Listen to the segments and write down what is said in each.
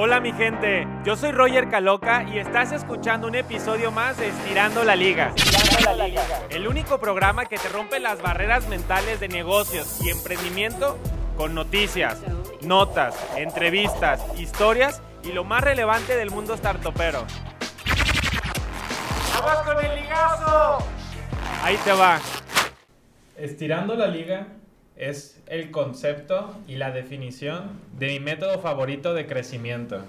Hola mi gente, yo soy Roger Caloca y estás escuchando un episodio más de Estirando la Liga. El único programa que te rompe las barreras mentales de negocios y emprendimiento con noticias, notas, entrevistas, historias y lo más relevante del mundo startupero. ¡Vamos con el ligazo! Ahí te va. Estirando la liga es el concepto y la definición de mi método favorito de crecimiento.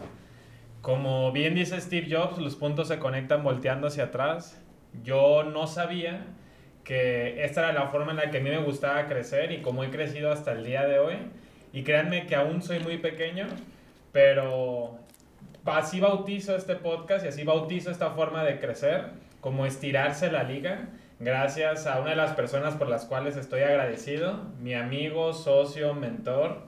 Como bien dice Steve Jobs, los puntos se conectan volteando hacia atrás. Yo no sabía que esta era la forma en la que a mí me gustaba crecer y como he crecido hasta el día de hoy. Y créanme que aún soy muy pequeño, pero así bautizo este podcast y así bautizo esta forma de crecer, como estirarse la liga gracias a una de las personas por las cuales estoy agradecido, mi amigo, socio, mentor,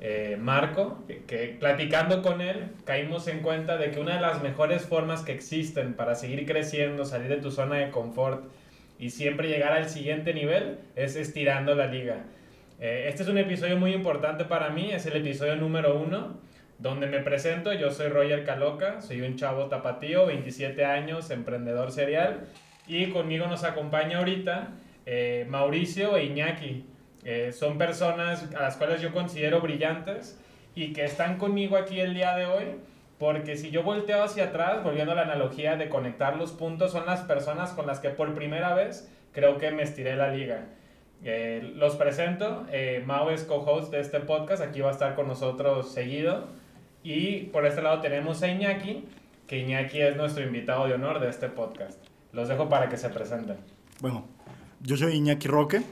eh, Marco, que, platicando con él caímos en cuenta de que una de las mejores formas que existen para seguir creciendo, salir de tu zona de confort y siempre llegar al siguiente nivel es estirando la liga. Eh, este es un episodio muy importante para mí, es el episodio número uno, donde me presento, yo soy Roger Caloca, soy un chavo tapatío, 27 años, emprendedor serial y conmigo nos acompaña ahorita eh, Mauricio e Iñaki. Eh, son personas a las cuales yo considero brillantes y que están conmigo aquí el día de hoy. Porque si yo volteo hacia atrás, volviendo a la analogía de conectar los puntos, son las personas con las que por primera vez creo que me estiré la liga. Eh, los presento, Mau es co-host de este podcast, aquí va a estar con nosotros seguido. Y por este lado tenemos a Iñaki, que Iñaki es nuestro invitado de honor de este podcast. Los dejo para que se presenten. Bueno, yo soy Iñaki Roque.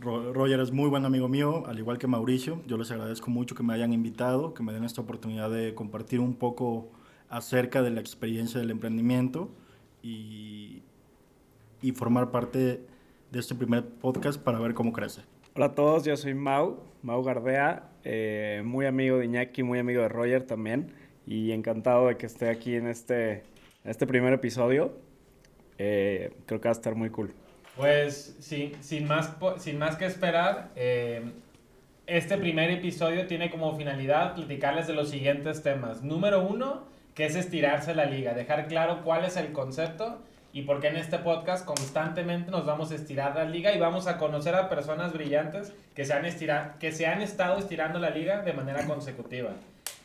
Roger es muy buen amigo mío, al igual que Mauricio. Yo les agradezco mucho que me hayan invitado, que me den esta oportunidad de compartir un poco acerca de la experiencia del emprendimiento y, y formar parte de este primer podcast para ver cómo crece. Hola a todos, yo soy Mau, Mau Gardea, eh, muy amigo de Iñaki, muy amigo de Roger también y encantado de que esté aquí en este, este primer episodio. Eh, creo que va a estar muy cool. Pues sí, sin, más, sin más que esperar, eh, este primer episodio tiene como finalidad platicarles de los siguientes temas. Número uno, que es estirarse la liga, dejar claro cuál es el concepto y por qué en este podcast constantemente nos vamos a estirar la liga y vamos a conocer a personas brillantes que se han, que se han estado estirando la liga de manera consecutiva.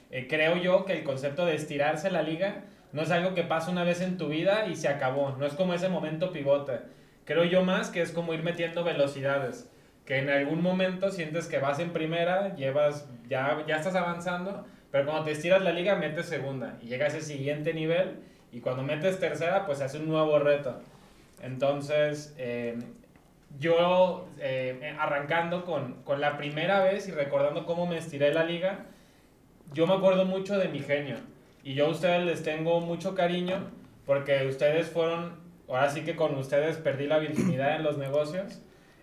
Eh, creo yo que el concepto de estirarse la liga no es algo que pasa una vez en tu vida y se acabó. No es como ese momento pivote. Creo yo más que es como ir metiendo velocidades. Que en algún momento sientes que vas en primera, llevas, ya, ya estás avanzando, pero cuando te estiras la liga metes segunda y llega a ese siguiente nivel y cuando metes tercera pues hace un nuevo reto. Entonces, eh, yo eh, arrancando con, con la primera vez y recordando cómo me estiré la liga, yo me acuerdo mucho de mi genio y yo a ustedes les tengo mucho cariño porque ustedes fueron, ahora sí que con ustedes perdí la virginidad en los negocios.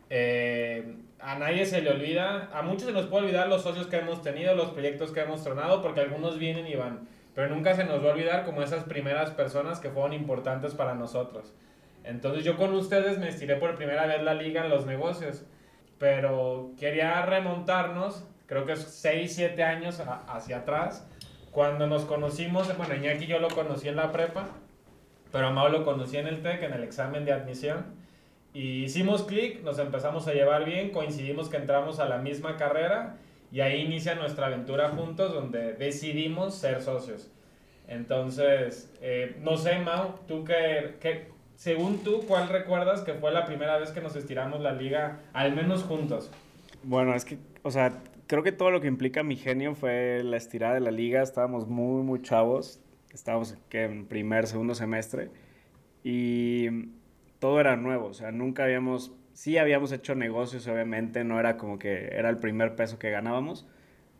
Eh, a nadie se le olvida, a muchos se nos puede olvidar los socios que hemos tenido, los proyectos que hemos tronado, porque algunos vienen y van. Pero nunca se nos va a olvidar como esas primeras personas que fueron importantes para nosotros. Entonces yo con ustedes me estiré por primera vez la liga en los negocios. Pero quería remontarnos, creo que es 6, 7 años hacia atrás, cuando nos conocimos, bueno, Iñaki yo lo conocí en la prepa, pero a Mau lo conocí en el TEC, en el examen de admisión. Y hicimos clic, nos empezamos a llevar bien, coincidimos que entramos a la misma carrera y ahí inicia nuestra aventura juntos donde decidimos ser socios. Entonces, eh, no sé, Mau, tú que, que, según tú, ¿cuál recuerdas que fue la primera vez que nos estiramos la liga, al menos juntos? Bueno, es que, o sea, creo que todo lo que implica mi genio fue la estirada de la liga. Estábamos muy, muy chavos. Estábamos en primer, segundo semestre. Y todo era nuevo. O sea, nunca habíamos... Sí habíamos hecho negocios, obviamente. No era como que era el primer peso que ganábamos.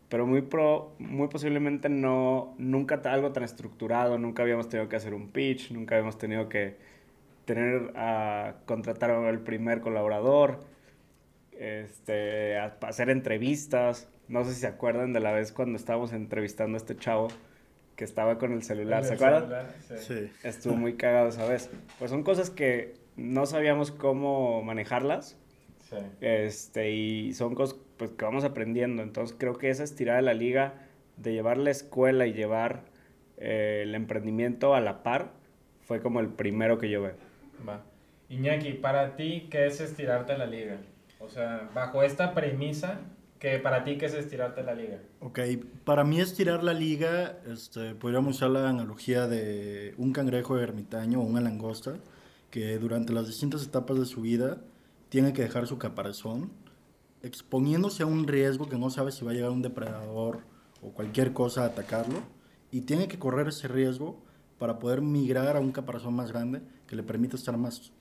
Pero muy, pro, muy posiblemente no... Nunca algo tan estructurado. Nunca habíamos tenido que hacer un pitch. Nunca habíamos tenido que tener a contratar al primer colaborador este, hacer entrevistas. No sé si se acuerdan de la vez cuando estábamos entrevistando a este chavo que estaba con el celular, ¿se acuerdan? Sí. Estuvo muy cagado esa vez. Pues son cosas que no sabíamos cómo manejarlas. Este, y son cosas pues, que vamos aprendiendo. Entonces creo que esa estirada de la liga de llevar la escuela y llevar eh, el emprendimiento a la par fue como el primero que yo veo. Va. Iñaki, para ti, ¿qué es estirarte la liga? O sea, bajo esta premisa, que para ti, ¿qué es estirarte la liga? Ok, para mí estirar la liga, este, podríamos usar la analogía de un cangrejo ermitaño o una langosta, que durante las distintas etapas de su vida tiene que dejar su caparazón, exponiéndose a un riesgo que no sabe si va a llegar un depredador o cualquier cosa a atacarlo, y tiene que correr ese riesgo para poder migrar a un caparazón más grande que le permita estar más,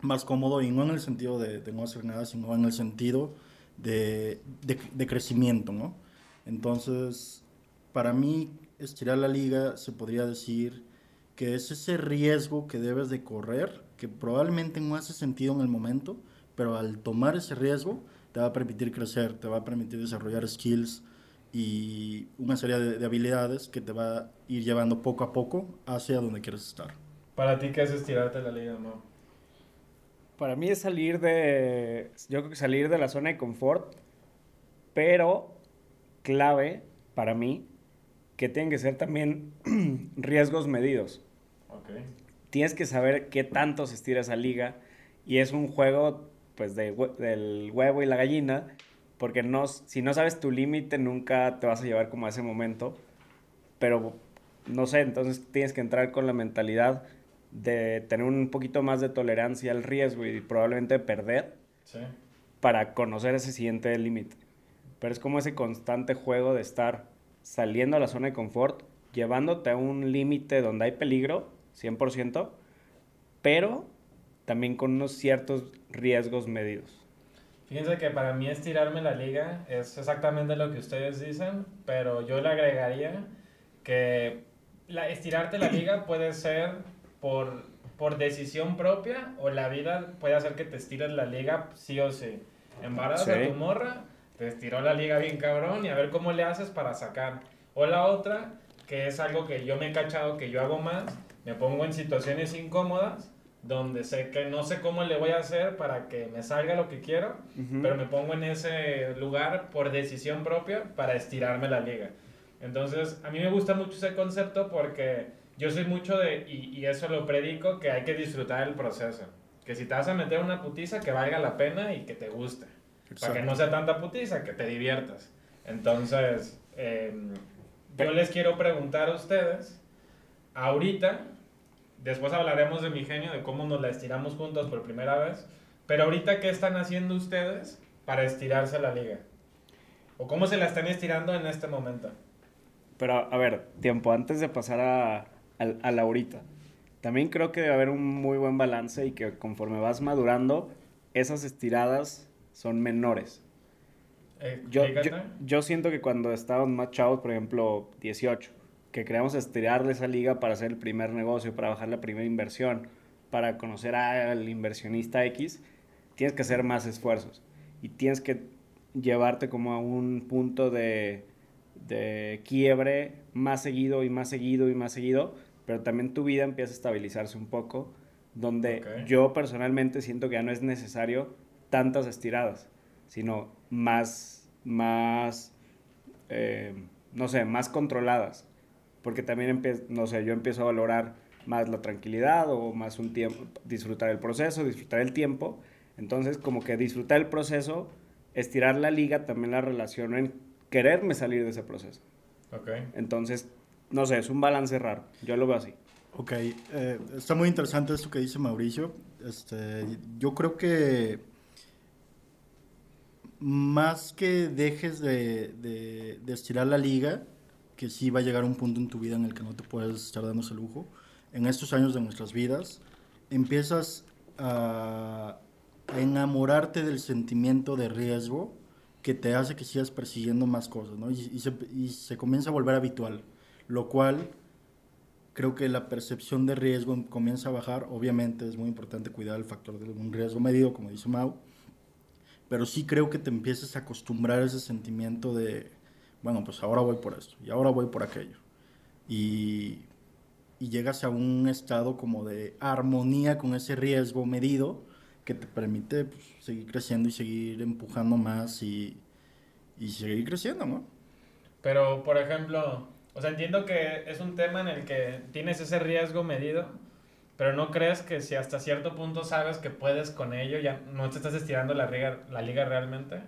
más cómodo, y no en el sentido de, de no hacer nada, sino en el sentido de, de, crecimiento, ¿no? Entonces, para mí, estirar la liga se podría decir que es ese riesgo que debes de correr, que probablemente no hace sentido en el momento, pero al tomar ese riesgo te va a permitir crecer, te va a permitir desarrollar skills y una serie de, de habilidades que te va a ir llevando poco a poco hacia donde quieres estar. Para ti, ¿qué es estirarte la liga, no? Para mí es salir de, yo creo que salir de la zona de confort, pero clave para mí que tienen que ser también riesgos medidos. Ok. Tienes que saber qué tanto se estira esa liga y es un juego pues de, del huevo y la gallina, porque no, si no sabes tu límite nunca te vas a llevar como a ese momento, pero no sé, entonces tienes que entrar con la mentalidad de tener un poquito más de tolerancia al riesgo y probablemente perder Sí. para conocer ese siguiente límite. Pero es como ese constante juego de estar saliendo a la zona de confort, llevándote a un límite donde hay peligro, 100%, pero también con unos ciertos riesgos medidos. Fíjense que para mí estirarme la liga es exactamente lo que ustedes dicen, pero yo le agregaría que la, estirarte la liga puede ser por, por decisión propia o la vida puede hacer que te estires la liga sí o sí. Embarazas a Sí. tu morra, te estiró la liga bien cabrón y a ver cómo le haces para sacar. O la otra, que es algo que yo me he cachado que yo hago más, me pongo en situaciones incómodas donde sé que no sé cómo le voy a hacer para que me salga lo que quiero, pero me pongo en ese lugar por decisión propia para estirarme la liga. Entonces, a mí me gusta mucho ese concepto porque yo soy mucho de, y, y eso lo predico, que hay que disfrutar el proceso. Que si te vas a meter una putiza, que valga la pena y que te guste. Para que Exacto. no sea tanta putiza, que te diviertas. Entonces, eh, yo les quiero preguntar a ustedes, ahorita, después hablaremos de mi genio, de cómo nos la estiramos juntos por primera vez, pero ahorita, ¿qué están haciendo ustedes para estirarse la liga? ¿O cómo se la están estirando en este momento? Pero, a ver, tiempo, antes de pasar a, a, a la ahorita, también creo que debe haber un muy buen balance y que conforme vas madurando, esas estiradas son menores. Eh, Yo, yo, siento que cuando estábamos más chavos, por ejemplo, 18, que queríamos estirar de esa liga para hacer el primer negocio, para bajar la primera inversión, para conocer al inversionista X, tienes que hacer más esfuerzos. Y tienes que llevarte como a un punto de, de quiebre más seguido y más seguido y más seguido, pero también tu vida empieza a estabilizarse un poco, donde yo personalmente siento que ya no es necesario tantas estiradas, sino más, más, eh, no sé, más controladas, porque también no sé, yo empiezo a valorar más la tranquilidad o más un tiempo, disfrutar el proceso, disfrutar el tiempo, entonces como que disfrutar el proceso, estirar la liga también la relaciono en quererme salir de ese proceso. Ok. Entonces, no sé, es un balance raro. Yo lo veo así. Ok, eh, está muy interesante esto que dice Mauricio. Este, yo creo que más que dejes de, de- de estirar la liga, que sí va a llegar un punto en tu vida en el que no te puedes estar dando ese lujo, en estos años de nuestras vidas, empiezas a enamorarte del sentimiento de riesgo que te hace que sigas persiguiendo más cosas, ¿no? Y, y se, y se comienza a volver habitual, lo cual creo que la percepción de riesgo comienza a bajar. Obviamente es muy importante cuidar el factor de un riesgo medido, como dice Mau, pero sí creo que te empiezas a acostumbrar a ese sentimiento de, bueno, pues ahora voy por esto y ahora voy por aquello. Y, y llegas a un estado como de armonía con ese riesgo medido que te permite pues, seguir creciendo y seguir empujando más y, y seguir creciendo, ¿no? Pero, por ejemplo, o sea, entiendo que es un tema en el que tienes ese riesgo medido, pero no crees que si hasta cierto punto sabes que puedes con ello, ya no te estás estirando la liga, la liga realmente.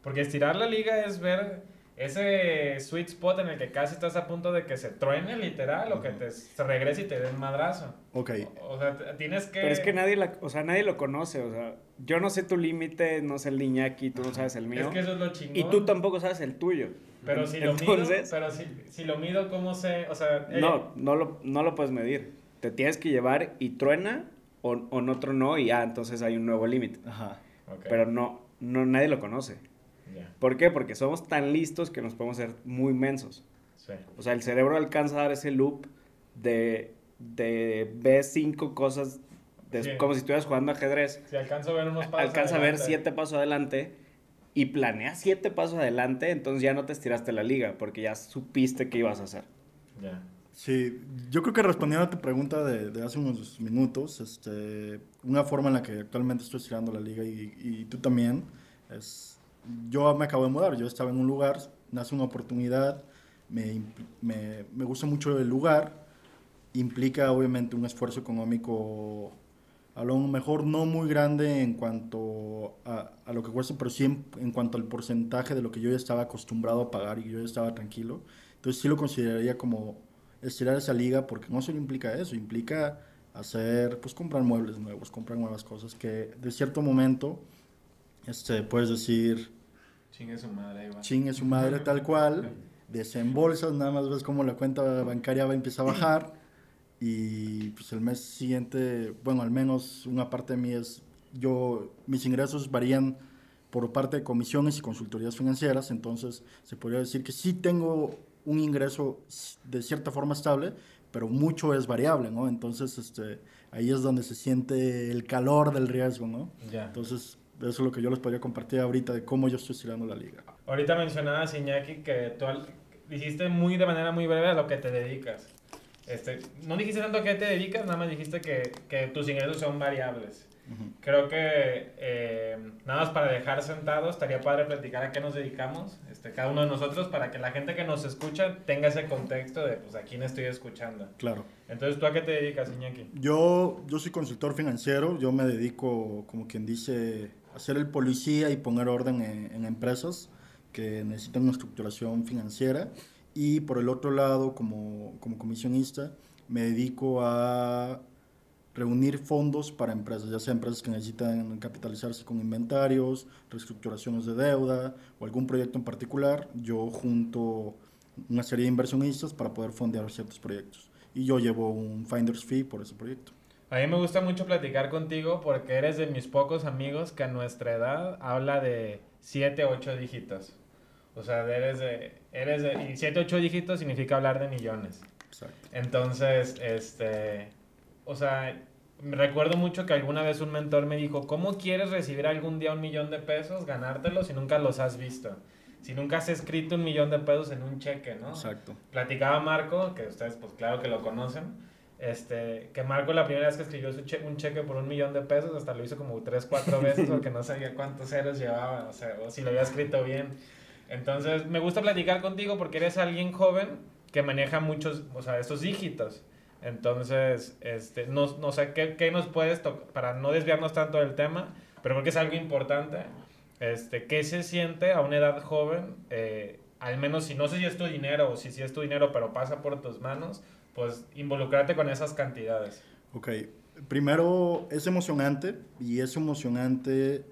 Porque estirar la liga es ver ese sweet spot en el que casi estás a punto de que se truene literal o que te, se regrese y te den madrazo. Ok. O, o sea, tienes que... Pero es que nadie, la, o sea, nadie lo conoce, o sea, yo no sé tu límite, no sé el Iñaki, tú no sabes el mío. Es que eso es lo chingón. Y tú tampoco sabes el tuyo. Pero si lo mido, pero si, si lo mido, ¿cómo sé? O sea... eh, No, no lo, no lo puedes medir. Te tienes que llevar y truena o, o no tronó y ya, entonces hay un nuevo límite. Ajá. ok, Pero no, no, nadie lo conoce. ¿Por qué? Porque somos tan listos que nos podemos ser muy mensos. sí. O sea, el cerebro alcanza a dar ese loop de, de ver cinco cosas, de- Sí. como si estuvieras jugando ajedrez. Si alcanzo a ver unos pasos Alcanza a ver adelante. siete pasos adelante y planeas siete pasos adelante, entonces ya no te estiraste la liga porque ya supiste qué ibas a hacer. Ya. Sí, yo creo que respondiendo a tu pregunta de, de hace unos minutos, este, una forma en la que actualmente estoy estirando la liga y, y tú también, es, yo me acabo de mudar, yo estaba en un lugar, nace una oportunidad, me, me, me gusta mucho el lugar, implica obviamente un esfuerzo económico a lo mejor no muy grande en cuanto a, a lo que cuesta, pero sí en, en cuanto al porcentaje de lo que yo ya estaba acostumbrado a pagar y yo ya estaba tranquilo. Entonces sí lo consideraría como estirar esa liga porque no solo implica eso, implica hacer, pues comprar muebles nuevos, comprar nuevas cosas que de cierto momento, este, puedes decir, Chingue su madre, ahí va. chingue su madre tal cual, desembolsas, nada más ves cómo la cuenta bancaria va a empezar a bajar y pues el mes siguiente, bueno, al menos una parte de mí es, yo, mis ingresos varían por parte de comisiones y consultorías financieras, entonces se podría decir que sí tengo un ingreso de cierta forma estable, pero mucho es variable, ¿no? Entonces, este, ahí es donde se siente el calor del riesgo, ¿no? Ya. Entonces, eso es lo que yo les podría compartir ahorita de cómo yo estoy estirando la liga. Ahorita mencionabas, Iñaki, que tú dijiste muy de manera muy breve a lo que te dedicas. Este, no dijiste tanto a qué te dedicas, nada más dijiste que, que tus ingresos son variables. Creo que eh, nada más para dejar sentados, estaría padre platicar a qué nos dedicamos, este, cada uno de nosotros, para que la gente que nos escucha tenga ese contexto de pues, a quién estoy escuchando. Claro. Entonces, ¿tú a qué te dedicas, Iñaki? Yo, yo soy consultor financiero, yo me dedico, como quien dice, ser el policía y poner orden en, en empresas que necesitan una estructuración financiera. Y por el otro lado, como, como comisionista, me dedico a reunir fondos para empresas, ya sea empresas que necesitan capitalizarse con inventarios, reestructuraciones de deuda o algún proyecto en particular. Yo junto una serie de inversionistas para poder fondear ciertos proyectos. Y yo llevo un finder's fee por ese proyecto. A mí me gusta mucho platicar contigo porque eres de mis pocos amigos que a nuestra edad habla de 7, 8 dígitos. O sea, eres de, eres de, y 7, 8 dígitos significa hablar de millones. Exacto. Entonces, este, o sea, me recuerdo mucho que alguna vez un mentor me dijo, ¿cómo quieres recibir algún día un millón de pesos, ganártelos si nunca los has visto? Si nunca has escrito un millón de pesos en un cheque, ¿no? Exacto. Platicaba Marco, que ustedes pues claro que lo conocen, este, que Marco la primera vez que escribió su che- un cheque por un millón de pesos, hasta lo hizo como tres, cuatro veces porque no sabía cuántos ceros llevaba, o sea, o si lo había escrito bien. Entonces, me gusta platicar contigo porque eres alguien joven que maneja muchos, o sea, esos dígitos. Entonces, este, no, no sé, ¿qué, qué nos puedes? Para no desviarnos tanto del tema, pero creo que es algo importante. Este, ¿Qué se siente a una edad joven? eh, al menos si no sé si es tu dinero o si sí es tu dinero, pero pasa por tus manos, pues involucrarte con esas cantidades. Ok. Primero, es emocionante y es emocionante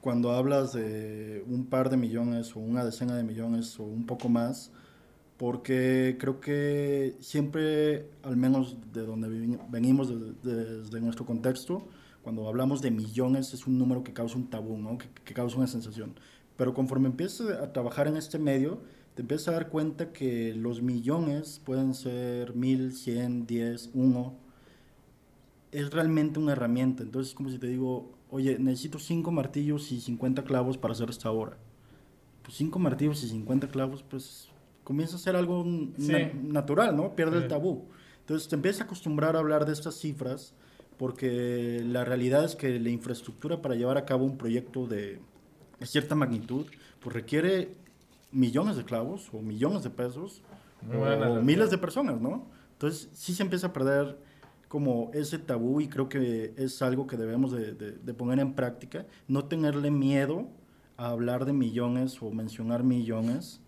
cuando hablas de un par de millones o una decena de millones o un poco más, porque creo que siempre, al menos de donde venimos, de- de- desde nuestro contexto, cuando hablamos de millones es un número que causa un tabú, ¿no? que, que causa una sensación. Pero conforme empiezas a trabajar en este medio, te empiezas a dar cuenta que los millones pueden ser mil, cien, diez, uno. Es realmente una herramienta. Entonces es como si te digo, oye, necesito cinco martillos y 50 clavos para hacer esta obra. Pues cinco martillos y 50 clavos, pues comienza a ser algo n- Sí. na- natural, ¿no? Pierde Sí. el tabú. Entonces te empiezas a acostumbrar a hablar de estas cifras porque la realidad es que la infraestructura para llevar a cabo un proyecto de, de cierta magnitud, pues requiere millones de clavos o millones de pesos o miles de personas, ¿no? Entonces sí se empieza a perder como ese tabú y creo que es algo que debemos de, de- de poner en práctica, no tenerle miedo a hablar de millones o mencionar millones,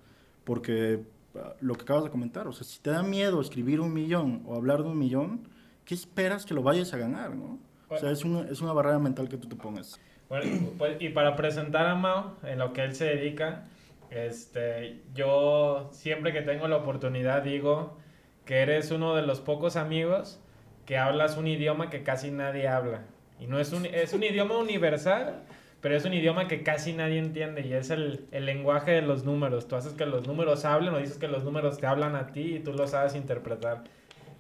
porque ah, lo que acabas de comentar, o sea, si te da miedo escribir un millón o hablar de un millón, ¿qué esperas que lo vayas a ganar, no? O sea, es una, es una barrera mental que tú te pones. Bueno, pues, y para presentar a Mao en lo que él se dedica, este, yo siempre que tengo la oportunidad digo que eres uno de los pocos amigos que hablas un idioma que casi nadie habla. Y no es un, es un idioma universal, pero es un idioma que casi nadie entiende y es el, el lenguaje de los números. Tú haces que los números hablen o dices que los números te hablan a ti y tú lo sabes interpretar.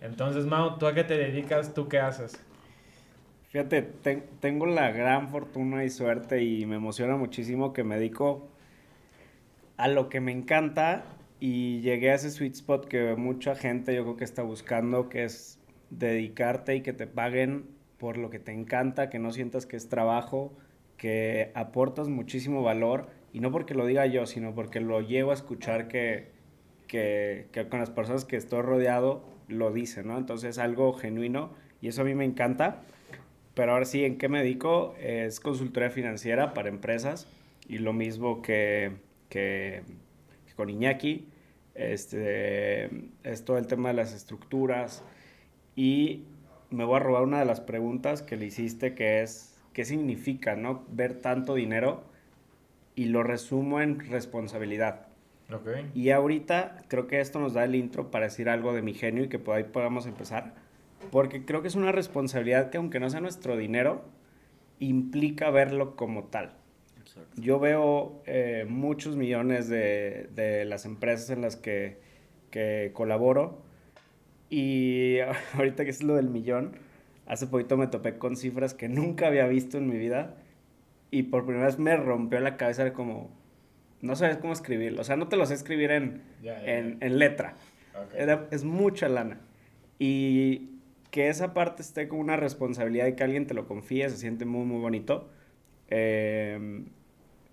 Entonces, Mao, ¿tú a qué te dedicas? ¿Tú qué haces? Fíjate, ten- tengo la gran fortuna y suerte y me emociona muchísimo que me dedico a lo que me encanta y llegué a ese sweet spot que mucha gente yo creo que está buscando, que es dedicarte y que te paguen por lo que te encanta, que no sientas que es trabajo, que aportas muchísimo valor y no porque lo diga yo, sino porque lo llevo a escuchar que, que, con las personas que estoy rodeado lo dicen, ¿no? Entonces es algo genuino y eso a mí me encanta. Pero ahora sí, ¿en qué me dedico? Es consultoría financiera para empresas y lo mismo que, que, que con Iñaki. Este, es todo el tema de las estructuras y me voy a robar una de las preguntas que le hiciste que es, ¿qué significa, no? Ver tanto dinero y lo resumo en responsabilidad. Ok. Y ahorita creo que esto nos da el intro para decir algo de mi genio y que por ahí podamos empezar. Porque creo que es una responsabilidad que aunque no sea nuestro dinero, implica verlo como tal. Yo veo eh, muchos millones de, de las empresas en las que, que colaboro y ahorita que es lo del millón, hace poquito me topé con cifras que nunca había visto en mi vida y por primera vez me rompió la cabeza de como, no sabes cómo escribirlo, o sea, no te lo sé escribir en, Ya, ya, en, en letra, Ok. Era- es mucha lana. Y que esa parte esté como una responsabilidad y que alguien te lo confíe, se siente muy, muy bonito. Eh,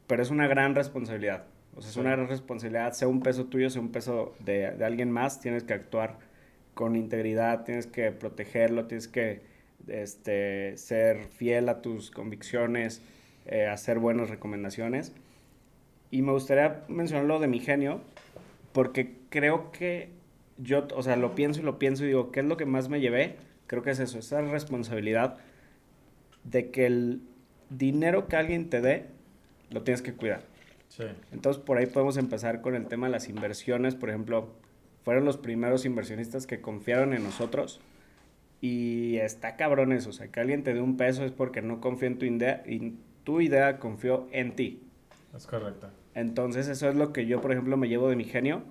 pero es una gran responsabilidad. O sea, es una gran responsabilidad, sea un peso tuyo, sea un peso de, de alguien más, tienes que actuar con integridad, tienes que protegerlo, tienes que este, ser fiel a tus convicciones, eh, hacer buenas recomendaciones. Y me gustaría mencionar lo de mi genio, porque creo que yo, o sea, lo pienso y lo pienso y digo, ¿qué es lo que más me llevé? Creo que es eso, esa responsabilidad de que el dinero que alguien te dé, lo tienes que cuidar. Sí. Entonces, por ahí podemos empezar con el tema de las inversiones. Por ejemplo, fueron los primeros inversionistas que confiaron en nosotros. Y está cabrón eso. O sea, que alguien te dé un peso es porque no confió en tu idea y tu idea confió en ti. Es correcto. Entonces, eso es lo que yo, por ejemplo, me llevo de mi genio.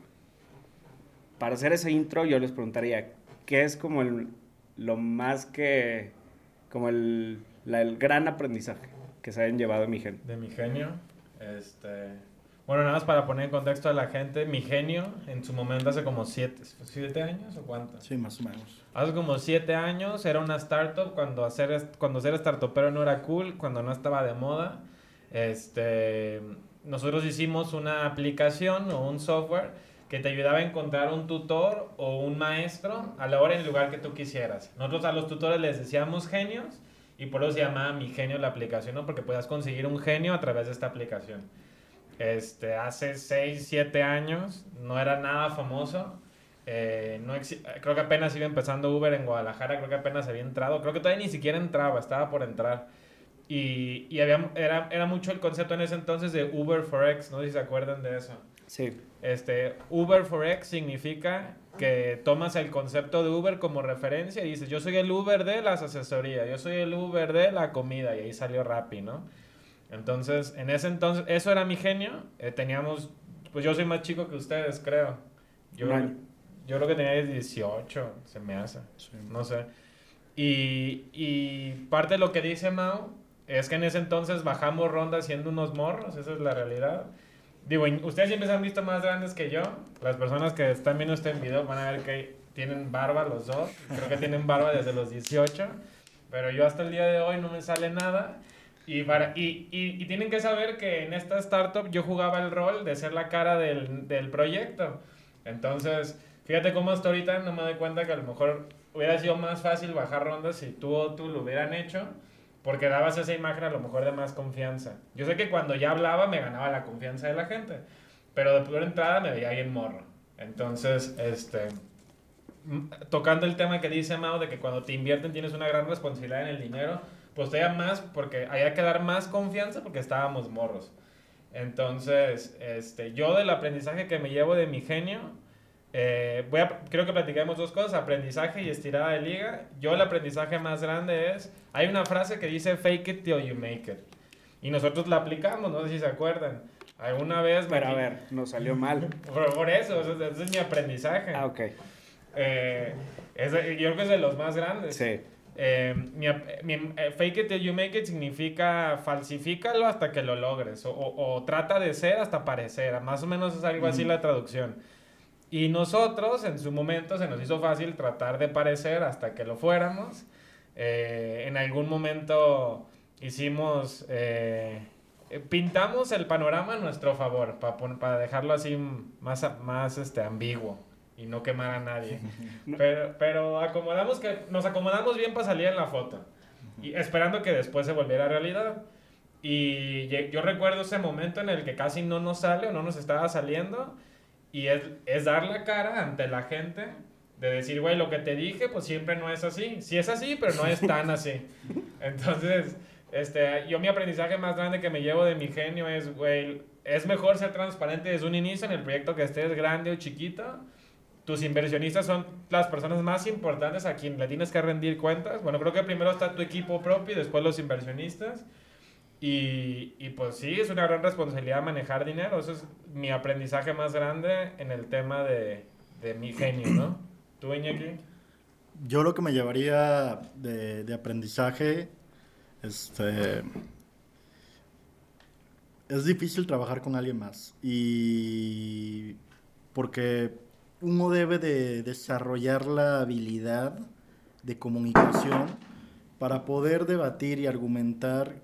Para hacer ese intro, yo les preguntaría, ¿qué es como el, lo más que, como el, la- el gran aprendizaje que se hayan llevado de mi genio? De mi genio. Este. Bueno, nada más para poner en contexto a la gente, mi genio en su momento hace como siete, ¿siete años o cuántos? Sí, más o menos. Hace como siete años era una startup cuando hacer, cuando ser startupero no era cool, cuando no estaba de moda. Este, nosotros hicimos una aplicación o un software que te ayudaba a encontrar un tutor o un maestro a la hora y en el lugar que tú quisieras. Nosotros a los tutores les decíamos genios y por eso se llamaba Mi Genio la aplicación, ¿no? Porque podías conseguir un genio a través de esta aplicación. Este, hace 6, 7 años no era nada famoso. Eh, no creo que apenas iba empezando Uber en Guadalajara, creo que apenas había entrado, creo que todavía ni siquiera entraba, estaba por entrar. Y, y había, era, era mucho el concepto en ese entonces de Uber Forex, no sé si se acuerdan de eso. Sí. Este, Uber Forex significa que tomas el concepto de Uber como referencia y dices, yo soy el Uber de las asesorías, yo soy el Uber de la comida, y ahí salió Rappi, ¿no? Entonces, en ese entonces, eso era mi genio. Eh, teníamos, pues yo soy más chico que ustedes, creo. Yo, yo creo que tenía 18, se me hace, Sí. no sé. Y, y parte de lo que dice Mao es que en ese entonces bajamos ronda siendo unos morros, esa es la realidad. Digo, ustedes siempre han visto más grandes que yo. Las personas que están viendo este video van a ver que tienen barba los dos. Creo que tienen barba desde los 18. Pero yo hasta el día de hoy no me sale nada. Y, para, y, y, y, tienen que saber que en esta startup yo jugaba el rol de ser la cara del, del proyecto. Entonces, fíjate cómo hasta ahorita no me doy cuenta que a lo mejor hubiera sido más fácil bajar rondas si tú o tú lo hubieran hecho, porque dabas esa imagen a lo mejor de más confianza. Yo sé que cuando ya hablaba me ganaba la confianza de la gente, pero de primera entrada me veía bien morro. Entonces, este, tocando el tema que dice Mao de que cuando te invierten tienes una gran responsabilidad en el dinero, pues todavía más, porque había que dar más confianza porque estábamos morros. Entonces, este, yo del aprendizaje que me llevo de mi genio, eh, voy a, creo que platicamos dos cosas, aprendizaje y estirada de liga. Yo el aprendizaje más grande es, hay una frase que dice fake it till you make it. Y nosotros la aplicamos, no sé si se acuerdan. Alguna vez... Pero a ver, nos salió mal. Por, eso, ese, es mi aprendizaje. Ah, ok. Eh, es, yo creo que es de los más grandes. Sí. Eh, mi, eh, fake it till you make it significa falsifícalo hasta que lo logres o, o, trata de ser hasta parecer. Más o menos es algo así la traducción. Y nosotros en su momento se nos hizo fácil tratar de parecer hasta que lo fuéramos. en algún momento hicimos eh, pintamos el panorama a nuestro favor, para, para dejarlo así más, más este, ambiguo y no quemar a nadie. Pero, pero acomodamos que, nos acomodamos bien para salir en la foto, y esperando que después se volviera realidad. Y yo recuerdo ese momento en el que casi no nos sale o no nos estaba saliendo, y es, es dar la cara ante la gente de decir, güey, lo que te dije, pues siempre no es así. Sí es así, pero no es tan así. Entonces, este, yo mi aprendizaje más grande que me llevo de mi genio es, güey, es mejor ser transparente desde un inicio en el proyecto que estés grande o chiquito. Tus inversionistas son las personas más importantes a quien le tienes que rendir cuentas. Bueno, creo que primero está tu equipo propio y después los inversionistas. Y, y pues sí, es una gran responsabilidad manejar dinero. Eso es mi aprendizaje más grande en el tema de, de mi genio, ¿no? ¿Tú, Iñaki? Yo lo que me llevaría de, de aprendizaje este, es difícil trabajar con alguien más y porque uno debe de desarrollar la habilidad de comunicación para poder debatir y argumentar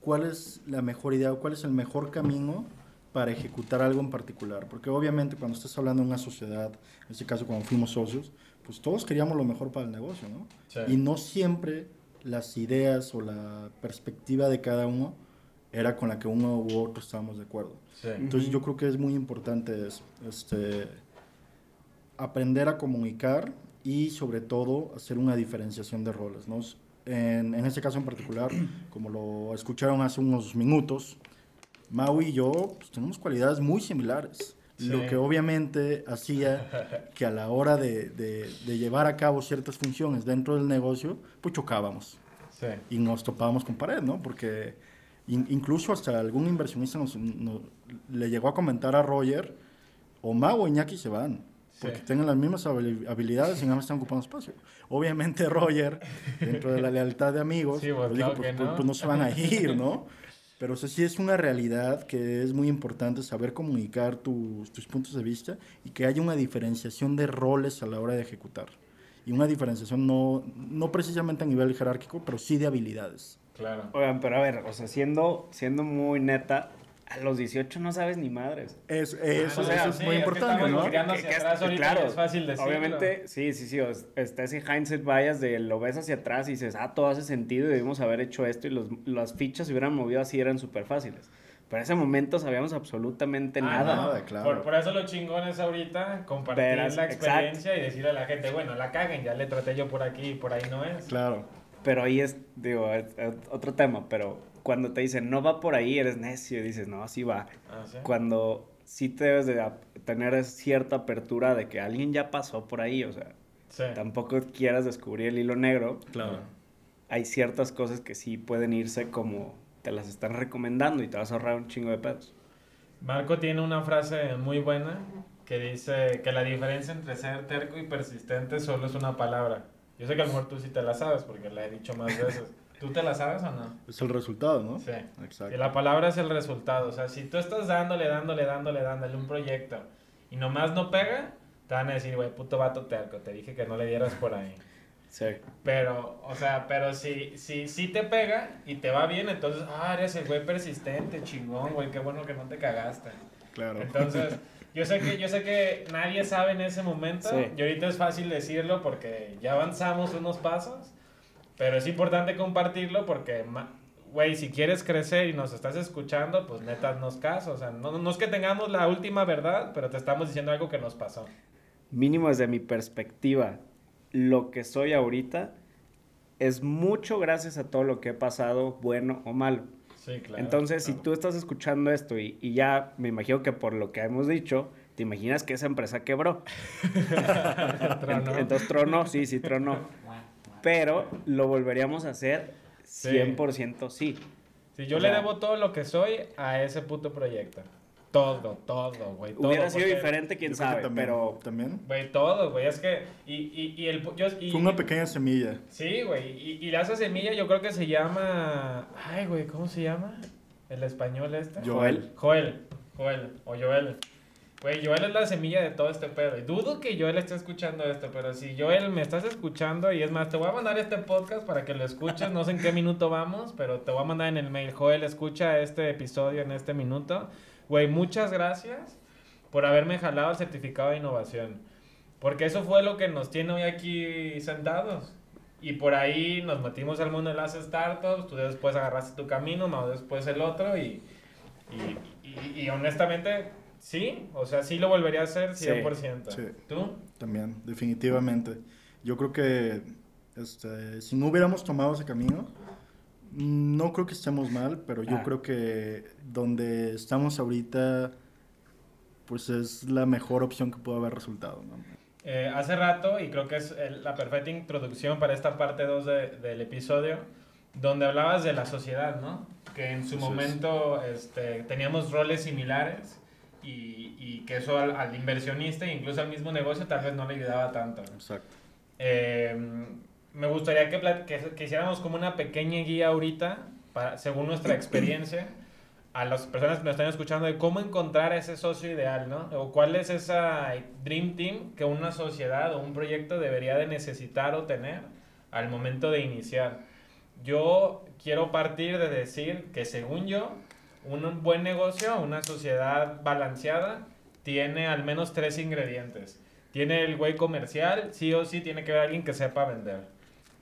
cuál es la mejor idea o cuál es el mejor camino para ejecutar algo en particular. Porque obviamente cuando estás hablando de una sociedad, en este caso cuando fuimos socios, pues todos queríamos lo mejor para el negocio, ¿no? Y no siempre las ideas o la perspectiva de cada uno era con la que uno u otro estábamos de acuerdo. Entonces yo creo que es muy importante este, aprender a comunicar y sobre todo hacer una diferenciación de roles. ¿no? En, en este caso en particular, como lo escucharon hace unos minutos, Maui y yo pues, tenemos cualidades muy similares. Lo que obviamente hacía que a la hora de, de, llevar a cabo ciertas funciones dentro del negocio, pues chocábamos. Sí. Y nos topábamos con pared, ¿no? Porque incluso hasta algún inversionista nos, le llegó a comentar a Roger, o Mau o Iñaki se van. Porque tienen las mismas habilidades y nada más están ocupando espacio. Obviamente Roger, dentro de la lealtad de amigos, pues, pues dijo, pues, no. pues no se van a ir, ¿no? Pero sí es una realidad que es muy importante saber comunicar tus, tus puntos de vista y que haya una diferenciación de roles a la hora de ejecutar. Y una diferenciación no, no precisamente a nivel jerárquico, pero sí de habilidades. Claro. Oigan, pero a ver, o sea, siendo, siendo muy neta, a los 18 no sabes ni madres. eso, eso, es muy importante, ¿no? claro, es fácil decirlo. Obviamente, sí, sí, sí. Está ese hindsight bias de lo ves hacia atrás y dices, ah, todo hace sentido y debimos haber hecho esto y los, las fichas se hubieran movido así, eran súper fáciles. Pero en ese momento sabíamos absolutamente ah, nada. nada claro. por, eso lo chingón es ahorita compartir la experiencia y decirle a la gente, bueno, la caguen, ya le traté yo por aquí y por ahí no es. Claro. Pero ahí es, digo, otro tema, pero cuando te dicen no va por ahí, eres necio y dices, no, así va. Ah, cuando sí te debes de tener cierta apertura de que alguien ya pasó por ahí, o sea, tampoco quieras descubrir el hilo negro. Claro. Hay ciertas cosas que sí pueden irse como te las están recomendando y te vas a ahorrar un chingo de pedos. Marco tiene una frase muy buena que dice que la diferencia entre ser terco y persistente solo es una palabra. Yo sé que a lo mejor tú sí te la sabes porque la he dicho más veces. ¿Tú te la sabes o no? Es el resultado, ¿no? Sí. Exacto. Y la palabra es el resultado. O sea, si tú estás dándole, dándole, dándole, dándole un proyecto y nomás no pega, te van a decir, güey, puto vato terco, te dije que no le dieras por ahí. Sí. Pero, o sea, pero si, si, si te pega y te va bien, entonces, ah, eres el güey persistente, chingón, güey, qué bueno que no te cagaste. Claro. Entonces, yo sé que, yo sé que nadie sabe en ese momento, Sí. y ahorita es fácil decirlo porque ya avanzamos unos pasos, pero es importante compartirlo porque, güey, si quieres crecer y nos estás escuchando, pues neta, nos caso. O sea, no, no es que tengamos la última verdad, pero te estamos diciendo algo que nos pasó. Mínimo desde mi perspectiva, lo que soy ahorita es mucho gracias a todo lo que he pasado, bueno o malo. Sí, claro. Entonces, si claro. tú estás escuchando esto y, y ya me imagino que por lo que hemos dicho, te imaginas que esa empresa quebró. Tronó. Entonces tronó, sí, sí tronó. Pero lo volveríamos a hacer Sí. 100% sí. Sí, yo o le sea- debo todo lo que soy a ese puto proyecto. Todo, todo, güey. todo, Hubiera sido diferente, quién sabe, también, pero También. Güey, todo, güey. Es que. Y, y, y el. Yo, y, Fue una pequeña semilla. Sí, güey. Y, y esa semilla yo creo que se llama. Ay, güey, ¿cómo se llama? El español este. Joel. Joel. Joel. O Joel. Güey, Joel es la semilla de todo este pedo. Y dudo que Joel esté escuchando esto, pero si Joel me estás escuchando, y es más, te voy a mandar este podcast para que lo escuches. No sé en qué minuto vamos, pero te voy a mandar en el mail. Joel, escucha este episodio en este minuto. Güey, muchas gracias por haberme jalado el certificado de innovación. Porque eso fue lo que nos tiene hoy aquí sentados. Y por ahí nos metimos al mundo de las startups. Tú después agarraste tu camino, Mau después el otro. Y, y, y- y honestamente, sí. O sea, sí lo volvería a hacer Sí, 100%. sí. ¿Tú? También, definitivamente. Yo creo que este, si no hubiéramos tomado ese camino, no creo que estemos mal, pero yo Ah. creo que donde estamos ahorita, pues es la mejor opción que puede haber resultado. ¿no? Eh, hace rato, y creo que es el- la perfecta introducción para esta parte 2 del episodio, donde hablabas de la sociedad, ¿no? Que en su momento este, teníamos roles similares y, y que eso al, al inversionista e incluso al mismo negocio tal vez no le ayudaba tanto. Exacto. Eh, me gustaría que, que, que hiciéramos como una pequeña guía ahorita, para, según nuestra experiencia, a las personas que nos están escuchando de cómo encontrar a ese socio ideal, ¿no? O cuál es esa dream team que una sociedad o un proyecto debería de necesitar o tener al momento de iniciar. Yo quiero partir de decir que según yo, un buen negocio, una sociedad balanceada, tiene al menos tres ingredientes. Tiene el güey comercial, sí o sí tiene que haber alguien que sepa vender.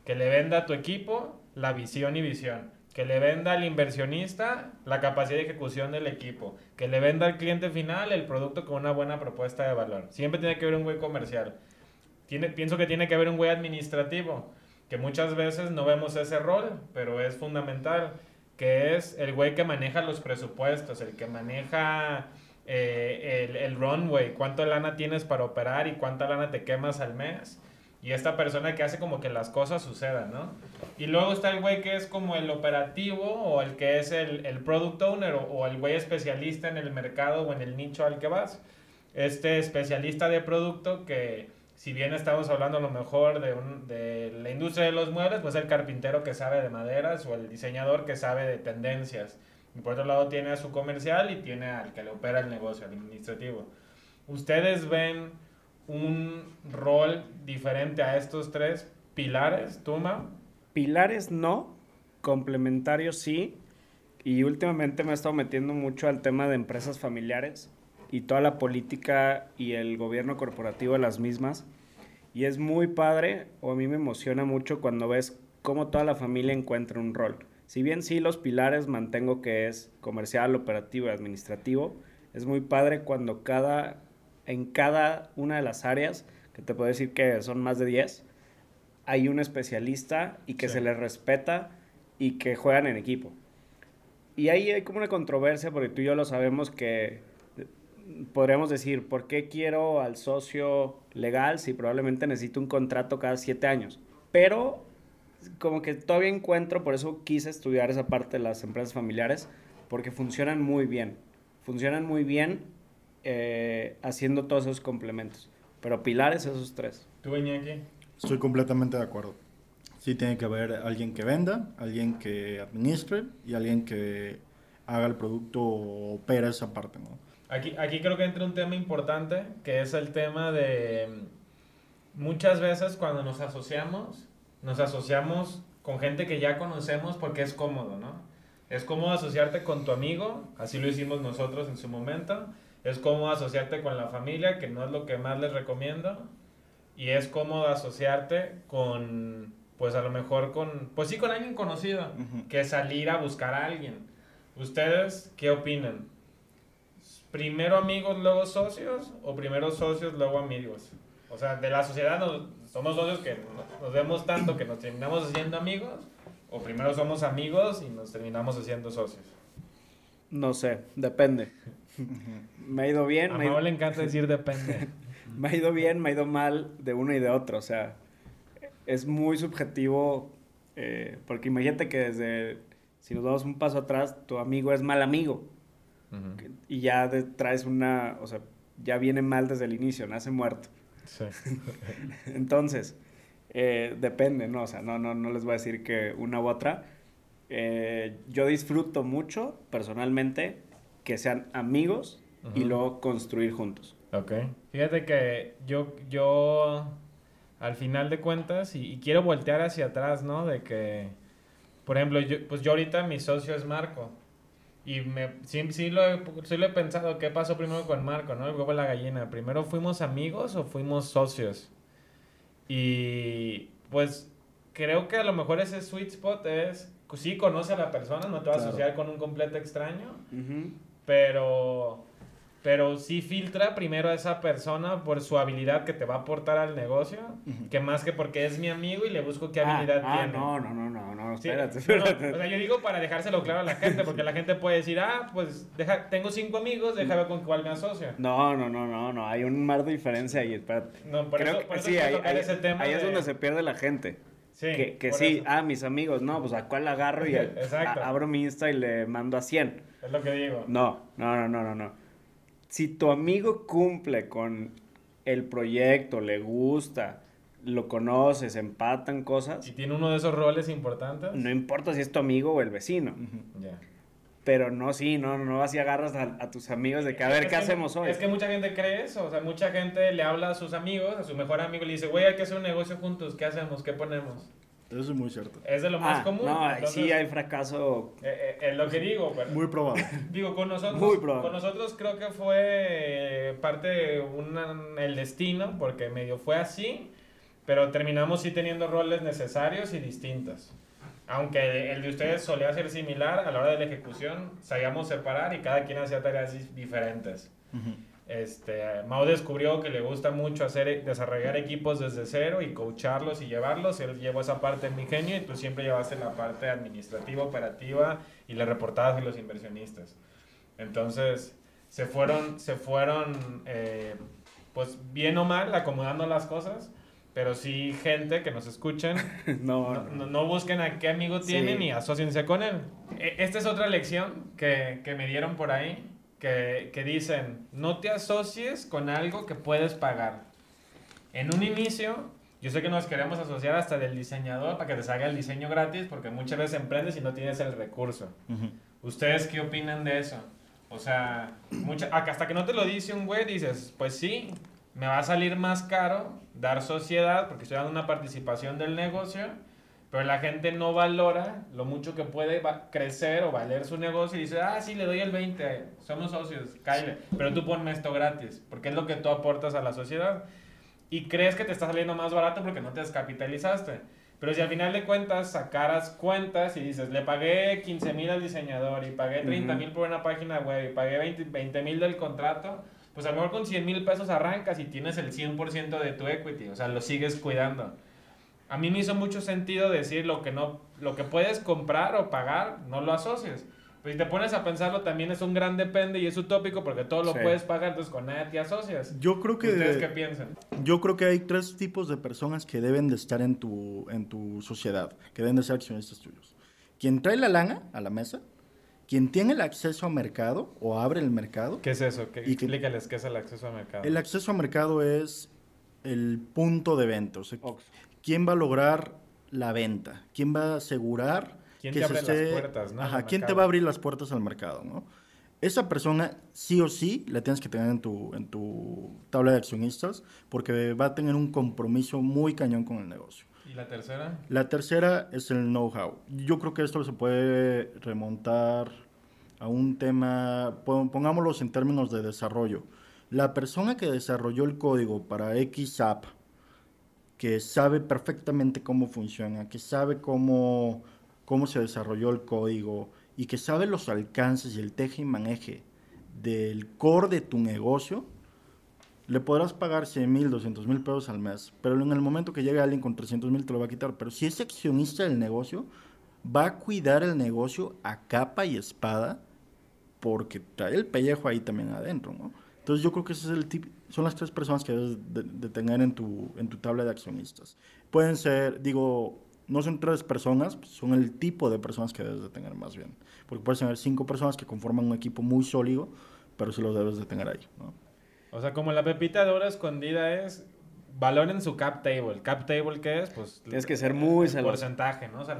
Que le venda a tu equipo la visión y visión. Que le venda al inversionista la capacidad de ejecución del equipo. Que le venda al cliente final el producto con una buena propuesta de valor. Siempre tiene que haber un güey comercial. Tiene, pienso que tiene que haber un güey administrativo. Que muchas veces no vemos ese rol, pero es fundamental. Que es el güey que maneja los presupuestos, el que maneja eh, el, el runway, cuánto lana tienes para operar y cuánta lana te quemas al mes. Y esta persona que hace como que las cosas sucedan, ¿no? Y luego está el güey que es como el operativo o el que es el, el product owner o, o el güey especialista en el mercado o en el nicho al que vas. Este especialista de producto que si bien estamos hablando a lo mejor de, un- de la industria de los muebles, pues el carpintero que sabe de maderas o el diseñador que sabe de tendencias. Y por otro lado tiene a su comercial y tiene al que le opera el negocio, administrativo. ¿Ustedes ven un rol diferente a estos tres pilares, Tuma? Pilares no, complementarios sí. Y últimamente me he estado metiendo mucho al tema de empresas familiares y toda la política y el gobierno corporativo de las mismas. Y es muy padre, o a mí me emociona mucho cuando ves cómo toda la familia encuentra un rol. Si bien sí los pilares mantengo que es comercial, operativo y administrativo, es muy padre cuando cada, en cada una de las áreas, que te puedo decir que son más de 10, hay un especialista y que Sí. se les respeta y que juegan en equipo. Y ahí hay como una controversia porque tú y yo lo sabemos que podríamos decir, ¿por qué quiero al socio legal si probablemente necesito un contrato cada siete años? Pero como que todavía encuentro, por eso quise estudiar esa parte de las empresas familiares, porque funcionan muy bien. Funcionan muy bien eh, haciendo todos esos complementos. Pero pilares esos tres. ¿Tú, Iñaki? Estoy completamente de acuerdo. Sí tiene que haber alguien que venda, alguien que administre y alguien que haga el producto o opera esa parte, ¿no? Aquí, aquí creo que entra un tema importante, que es el tema de mm, muchas veces cuando nos asociamos, nos asociamos con gente que ya conocemos porque es cómodo, ¿no? Es cómodo asociarte con tu amigo, así lo hicimos nosotros en su momento. Es cómodo asociarte con la familia, que no es lo que más les recomiendo. Y es cómodo asociarte con, pues a lo mejor con, pues sí, con alguien conocido, que salir a buscar a alguien. ¿Ustedes qué opinan? ¿Primero amigos, luego socios? ¿O primero socios, luego amigos? O sea, de la sociedad somos socios que nos vemos tanto que nos terminamos haciendo amigos o primero somos amigos y nos terminamos haciendo socios. No sé, depende. me ha ido bien. A me le encanta decir depende. me ha ido bien, me ha ido mal de uno y de otro. O sea, es muy subjetivo. Eh, porque imagínate que desde, si nos damos un paso atrás, tu amigo es mal amigo. Y ya traes una, o sea, ya viene mal desde el inicio, nace muerto. Sí. Entonces, eh, depende, ¿no? O sea, no, no, no les voy a decir que una u otra. Eh, yo disfruto mucho, personalmente, que sean amigos y luego construir juntos. Ok. Fíjate que yo, yo al final de cuentas, y, quiero voltear hacia atrás, ¿no? De que, por ejemplo, yo, pues yo ahorita mi socio es Marco. Y me, sí, sí, lo he, sí lo he pensado, ¿qué pasó primero con Marco, no? El huevo la gallina. ¿Primero fuimos amigos o fuimos socios? Y pues creo que a lo mejor ese sweet spot es, pues, sí conoce a la persona, no te vas a asociar con un completo extraño, pero pero sí filtra primero a esa persona por su habilidad que te va a aportar al negocio, que más que porque es mi amigo y le busco qué ah, habilidad ah, tiene. No, no, no, no, no, espérate, espérate. o sea, yo digo para dejárselo claro a la gente, porque la gente puede decir, ah, pues deja, tengo cinco amigos, déjame ver con cuál me asocio. No, no, no, no, no, hay un mar de diferencia ahí, espérate. No, por Creo eso, por sí, ahí, ahí es donde se pierde la gente. Sí, que, que sí, ah, mis amigos, no, pues a cuál agarro y abro mi Insta y le mando a 100. Es lo que digo. No, no, no, no, no, no si tu amigo cumple con el proyecto, le gusta, lo conoces, empatan cosas. ¿Y tiene uno de esos roles importantes? No importa si es tu amigo o el vecino. Pero no, sí, no, no así agarras a, tus amigos de que a ver qué hacemos hoy. Es que mucha gente cree eso, o sea, mucha gente le habla a sus amigos, a su mejor amigo y le dice, güey, hay que hacer un negocio juntos, ¿qué hacemos? ¿Qué ponemos? Eso es muy cierto. Es de lo más ah, común. No, sí hay fracaso. Eh, eh, es lo que digo. muy probable. Digo, con nosotros, con nosotros creo que fue parte de el destino, porque medio fue así, pero terminamos sí teniendo roles necesarios y distintos. Aunque el de ustedes solía ser similar, a la hora de la ejecución sabíamos separar y cada quien hacía tareas diferentes. Este, Mao descubrió que le gusta mucho hacer, desarrollar equipos desde cero y coacharlos y llevarlos. Él llevó esa parte en mi genio y tú siempre llevaste la parte administrativa, operativa y le reportabas a los inversionistas. Entonces, se fueron, se fueron eh, pues bien o mal acomodando las cosas. Pero sí, gente que nos escuchen, no, no, busquen a qué amigo tienen y asociense con él. E, esta es otra lección que, que me dieron por ahí que, que dicen, no te asocies con algo que puedes pagar. En un inicio, yo sé que nos queremos asociar hasta del diseñador para que te salga el diseño gratis, porque muchas veces emprendes y no tienes el recurso. ¿Ustedes qué opinan de eso? O sea, mucha, hasta que no te lo dice un güey, dices, pues sí, me va a salir más caro dar sociedad porque estoy dando una participación del negocio pero la gente no valora lo mucho que puede crecer o valer su negocio y dice, ah, sí, le doy el 20, somos socios, cállate, pero tú ponme esto gratis, porque es lo que tú aportas a la sociedad. Y crees que te está saliendo más barato porque no te descapitalizaste. Pero si al final de cuentas sacaras cuentas y dices, le pagué 15 mil al diseñador y pagué 30 mil por una página web y pagué 20 mil del contrato, pues a lo mejor con 100 mil pesos arrancas y tienes el 100% de tu equity, o sea, lo sigues cuidando a mí me hizo mucho sentido decir lo que no, lo que puedes comprar o pagar, no lo asocies. Pues si te pones a pensarlo, también es un gran depende y es utópico porque todo lo puedes pagar, entonces con nadie te asocias. Yo creo que... ¿Ustedes qué piensan? Yo creo que hay tres tipos de personas que deben de estar en tu, en tu sociedad, que deben de ser accionistas tuyos. Quien trae la lana a la mesa, quien tiene el acceso a mercado o abre el mercado. ¿Qué es eso? ¿Qué, explícales qué es el acceso a mercado. El acceso a mercado es el punto de venta. O sea, ¿quién va a lograr la venta? ¿Quién va a asegurar ¿Quién que te abre las puertas, Ajá, ¿quién te va a abrir las puertas al mercado, no? esa persona sí o sí la tienes que tener en tu, en tu tabla de accionistas porque va a tener un compromiso muy cañón con el negocio. ¿Y la tercera? La tercera es el know-how. Yo creo que esto se puede remontar a un tema, pongámoslo en términos de desarrollo. La persona que desarrolló el código para X app, que sabe perfectamente cómo funciona, que sabe cómo, cómo se desarrolló el código, y que sabe los alcances y el teje y maneje del core de tu negocio, le podrás pagar 100 mil, 200 mil pesos al mes, pero en el momento que llegue alguien con 300 mil te lo va a quitar. Pero si es accionista del negocio, va a cuidar el negocio a capa y espada porque trae el pellejo ahí también adentro, ¿no? Entonces yo creo que ese es el tip, son las tres personas que debes de, tener en tu, en tu tabla de accionistas. Pueden ser, digo, no son tres personas, son el tipo de personas que debes de tener más bien. Porque puedes tener cinco personas que conforman un equipo muy sólido, pero sí los debes de tener ahí. ¿no? O sea, como la pepita de oro escondida es valoren su cap table. ¿Cap table qué es? Pues tienes que ser muy el celoso. porcentaje, ¿no? O sea,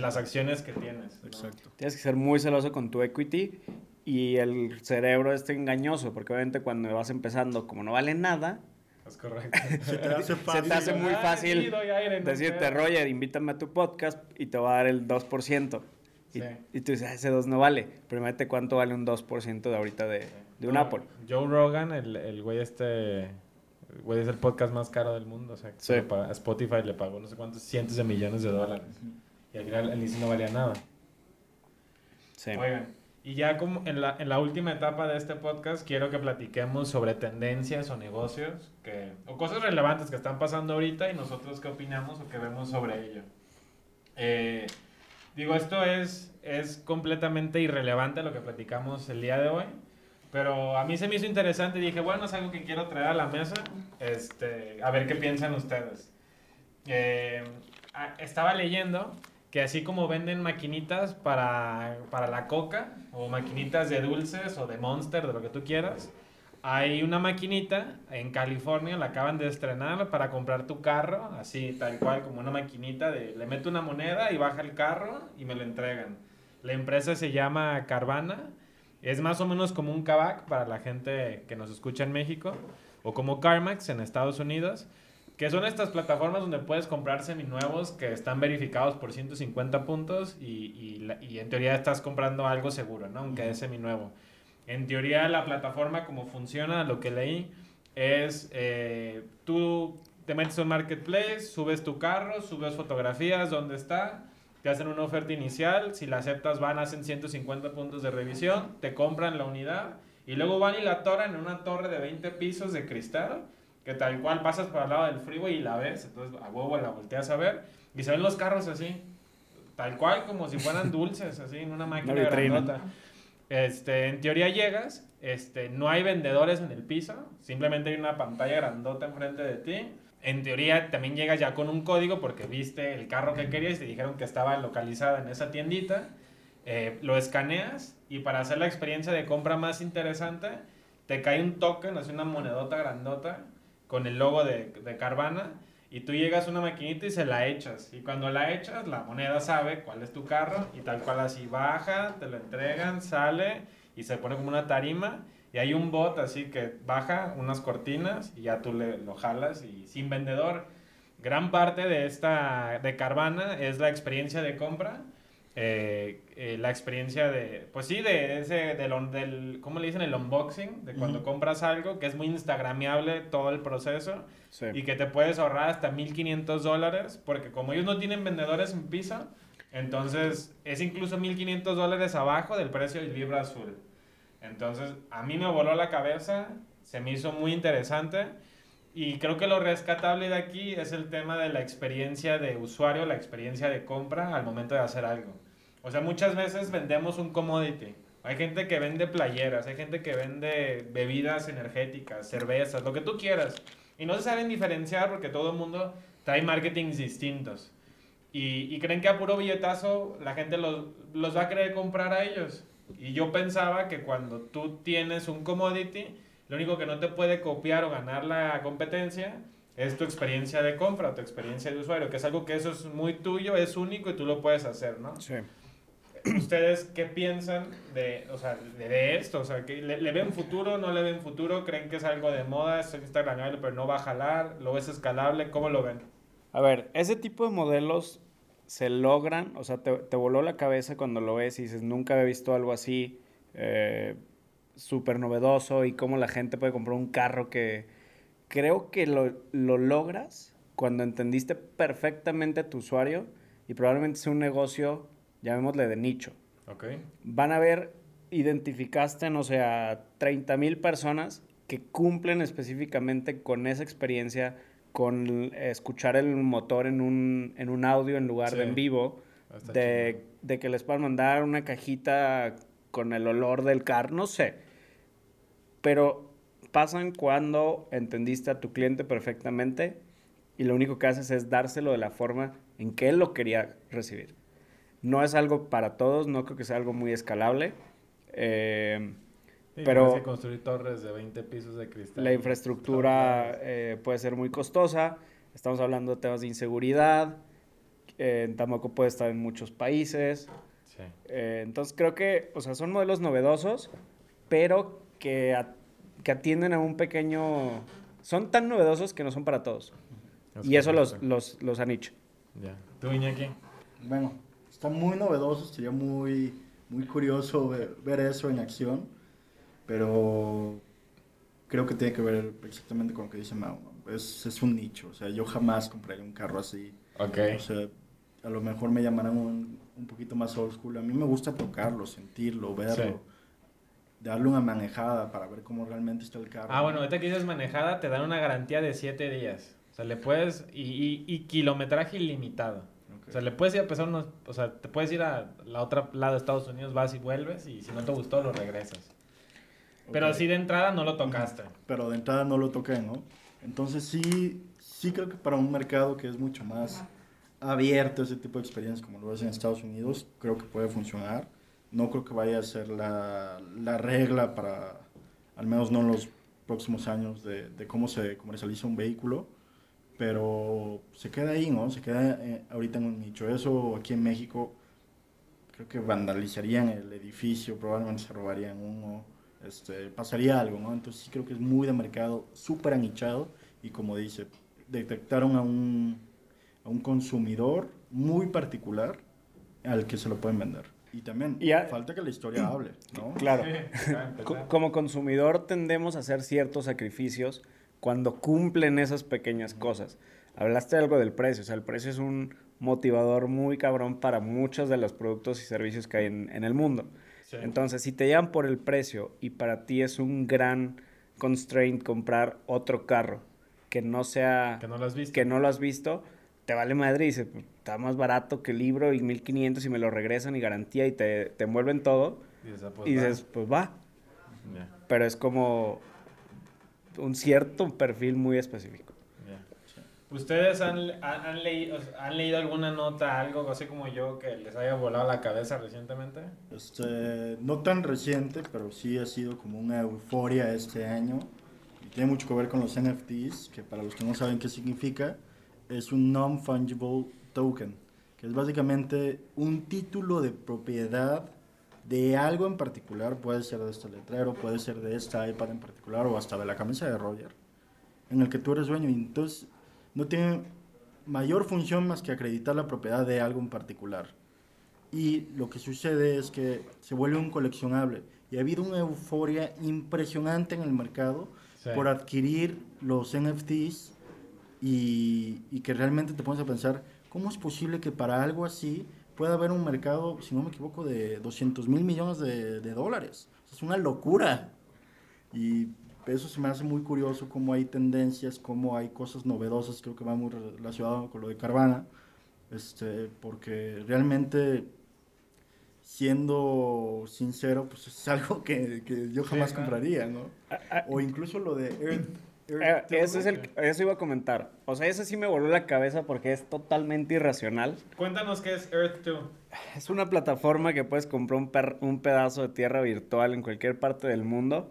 las acciones que tienes. Exacto. Tienes que ser muy celoso con tu equity y el cerebro es engañoso, porque obviamente cuando vas empezando, como no vale nada, es correcto. Se te hace, Se te hace muy fácil decirte, Roger, invítame a tu podcast y te va a dar el 2%. Y, y tú dices, ah, ese 2 no vale. Pero cuánto vale un 2% de ahorita de, de un Apple. Joe Rogan, el, el güey este... El güey es el podcast más caro del mundo. O sea, a Spotify le pagó no sé cuántos cientos de millones de dólares. Y al final el inicio no valía nada. Sí. Oigan, y ya como en la, en la última etapa de este podcast quiero que platiquemos sobre tendencias o negocios que, o cosas relevantes que están pasando ahorita y nosotros qué opinamos o qué vemos sobre ello. Eh, digo, esto es, es completamente irrelevante lo que platicamos el día de hoy, pero a mí se me hizo interesante y dije, bueno, es algo que quiero traer a la mesa, este, a ver qué piensan ustedes. Eh, estaba leyendo que así como venden maquinitas para, para la coca o maquinitas de dulces o de monster, de lo que tú quieras, hay una maquinita en California, la acaban de estrenar para comprar tu carro, así tal cual como una maquinita de le meto una moneda y baja el carro y me lo entregan. La empresa se llama Carvana, es más o menos como un Kavak para la gente que nos escucha en México o como CarMax en Estados Unidos que son estas plataformas donde puedes comprar seminuevos que están verificados por 150 puntos y, y, en teoría estás comprando algo seguro, ¿no? Aunque es seminuevo. En teoría la plataforma como funciona, lo que leí, es eh, tú te metes en un marketplace, subes tu carro, subes fotografías, dónde está, te hacen una oferta inicial, si la aceptas van, hacen 150 puntos de revisión, te compran la unidad y luego van y la atoran en una torre de 20 pisos de cristal que tal cual pasas por al lado del freeway y la ves, entonces a huevo la volteas a ver y se ven los carros así, tal cual como si fueran dulces, así en una máquina grandota. Este, en teoría llegas, este, no hay vendedores en el piso, simplemente hay una pantalla grandota enfrente de ti. En teoría también llegas ya con un código porque viste el carro que querías y te dijeron que estaba localizada en esa tiendita. Eh, lo escaneas y para hacer la experiencia de compra más interesante, te cae un token, así una monedota grandota con el logo de, de Carvana y tú llegas a una maquinita y se la echas. Y cuando la echas, la moneda sabe cuál es tu carro y tal cual así baja, te lo entregan, sale y se pone como una tarima. Y hay un bot así que baja unas cortinas y ya tú lo jalas y sin vendedor. Gran parte de esta de Carvana es la experiencia de compra eh, eh, la experiencia de, pues sí, de ese, del, del, ¿cómo le dicen? El unboxing, de cuando compras algo, que es muy instagramiable todo el proceso y que te puedes ahorrar hasta 1500 dólares, porque como ellos no tienen vendedores en Pisa, entonces es incluso 1500 dólares abajo del precio del libro azul. Entonces a mí me voló la cabeza, se me hizo muy interesante. Y creo que lo rescatable de aquí es el tema de la experiencia de usuario, la experiencia de compra al momento de hacer algo. O sea, muchas veces vendemos un commodity. Hay gente que vende playeras, hay gente que vende bebidas energéticas, cervezas, lo que tú quieras. Y no se saben diferenciar porque todo el mundo trae marketings distintos. Y, y, creen que a puro billetazo la gente los, los va a querer comprar a ellos. Y yo pensaba que cuando tú tienes un commodity, lo único que no te puede copiar o ganar la competencia es tu experiencia de compra, tu experiencia de usuario, que es algo que eso es muy tuyo, es único y tú lo puedes hacer, ¿no? Sí. ¿Ustedes qué piensan de, o sea, de, esto? O sea, que le, le ven futuro, no le ven futuro? ¿Creen que es algo de moda, es instagramable, pero no va a jalar? ¿Lo ves escalable? ¿Cómo lo ven? A ver, ese tipo de modelos se logran, o sea, te, te voló la cabeza cuando lo ves y dices, nunca había visto algo así, eh, súper novedoso y cómo la gente puede comprar un carro que creo que lo, lo logras cuando entendiste perfectamente a tu usuario y probablemente sea un negocio, llamémosle de nicho. Ok. Van a ver, identificaste, no sé, a 30 mil personas que cumplen específicamente con esa experiencia, con escuchar el motor en un, en un audio en lugar de en vivo, Está de, de que les puedan mandar una cajita con el olor del carro, no sé. Pero pasan cuando entendiste a tu cliente perfectamente y lo único que haces es dárselo de la forma en que él lo quería recibir. No es algo para todos, no creo que sea algo muy escalable. Eh, Sí, Pero- tienes que construir torres de 20 pisos de cristal. la infraestructura eh, puede ser muy costosa. Estamos hablando de temas de inseguridad. Eh, tampoco puede estar en muchos países. Sí. Eh, entonces creo que, o sea, son modelos novedosos, pero que, a- que atienden a un pequeño... Son tan novedosos que no son para todos. Es Y eso los, los, los han hecho. Ya. ¿Tú, Iñaki? Bueno, está muy novedoso, sería muy, muy curioso ver, ver eso en acción, pero creo que tiene que ver exactamente con lo que dice Mau. ¿no? Es, es un nicho, o sea, yo jamás compraría un carro así. Ok. O sea, a lo mejor me llamarán un, un poquito más old school. A mí me gusta tocarlo, sentirlo, verlo, Sí. darle una manejada para ver cómo realmente está el carro. Ah, bueno, ahorita que dices manejada, te dan una garantía de 7 días. O sea, le puedes... Y, y, y kilometraje ilimitado. Ok. O sea, le puedes ir a pesar unos... O sea, te puedes ir a la otra lado de Estados Unidos, vas y vuelves, y si no te gustó, lo regresas. Pero Ok. si de entrada no lo tocaste. pero de entrada no lo toqué, ¿no? Entonces sí, sí creo que para un mercado que es mucho más abierto a ese tipo de experiencias como lo es en Estados Unidos, creo que puede funcionar. No creo que vaya a ser la, la regla para, al menos no en los próximos años, de, de cómo se comercializa un vehículo, pero se queda ahí, ¿no? Se queda eh, ahorita en un nicho. Eso aquí en México creo que vandalizarían el edificio, probablemente se robarían uno, este, pasaría algo, ¿no? Entonces sí creo que es muy de mercado, súper anichado y como dice, detectaron a un, a un consumidor muy particular al que se lo pueden vender. Y también Y a- falta que la historia hable, ¿no? Claro. Como consumidor tendemos a hacer ciertos sacrificios cuando cumplen esas pequeñas cosas. Hablaste algo del precio, o sea, el precio es un motivador muy cabrón para muchos de los productos y servicios que hay en, en el mundo. Sí. Entonces, si te llevan por el precio y para ti es un gran constraint comprar otro carro que no sea Que no lo has visto. que no lo has visto, te vale madre y dices, "Pues, está más barato que el libro y 1500 y me lo regresan y garantía y te, te envuelven todo. Dices, ah, pues, y va. dices, pues va. Ya, Pero es como un cierto perfil muy específico. ¿Ustedes han, han, han leído, han leído alguna nota, algo así como yo, que les haya volado la cabeza recientemente? Este, no tan reciente, pero sí ha sido como una euforia este año. Y tiene mucho que ver con los NFTs, que para los que no saben qué significa, es un Non-Fungible Token, que es básicamente un título de propiedad de algo en particular, puede ser de este letrero, puede ser de esta iPad en particular o hasta de la camisa de Roger, en el que tú eres dueño. Y entonces no tiene mayor función más que acreditar la propiedad de algo en particular. Y lo que sucede es que se vuelve un coleccionable. Y ha habido una euforia impresionante en el mercado Sí. por adquirir los NFTs y, y que realmente te pones a pensar, ¿cómo es posible que para algo así pueda haber un mercado, si no me equivoco, de 200 mil millones de, de dólares? Es una locura. Y eso se me hace muy curioso, cómo hay tendencias, cómo hay cosas novedosas, creo que va muy relacionado con lo de Carvana, este, porque realmente, siendo sincero, pues es algo que, que yo jamás compraría, ¿no? Ah, ah, O incluso lo de Earth. Eh, Earth eso, es el, eso iba a comentar. O sea, eso sí me voló la cabeza porque es totalmente irracional. Cuéntanos qué es Earth 2. Es una plataforma que puedes comprar un, per- un pedazo de tierra virtual en cualquier parte del mundo,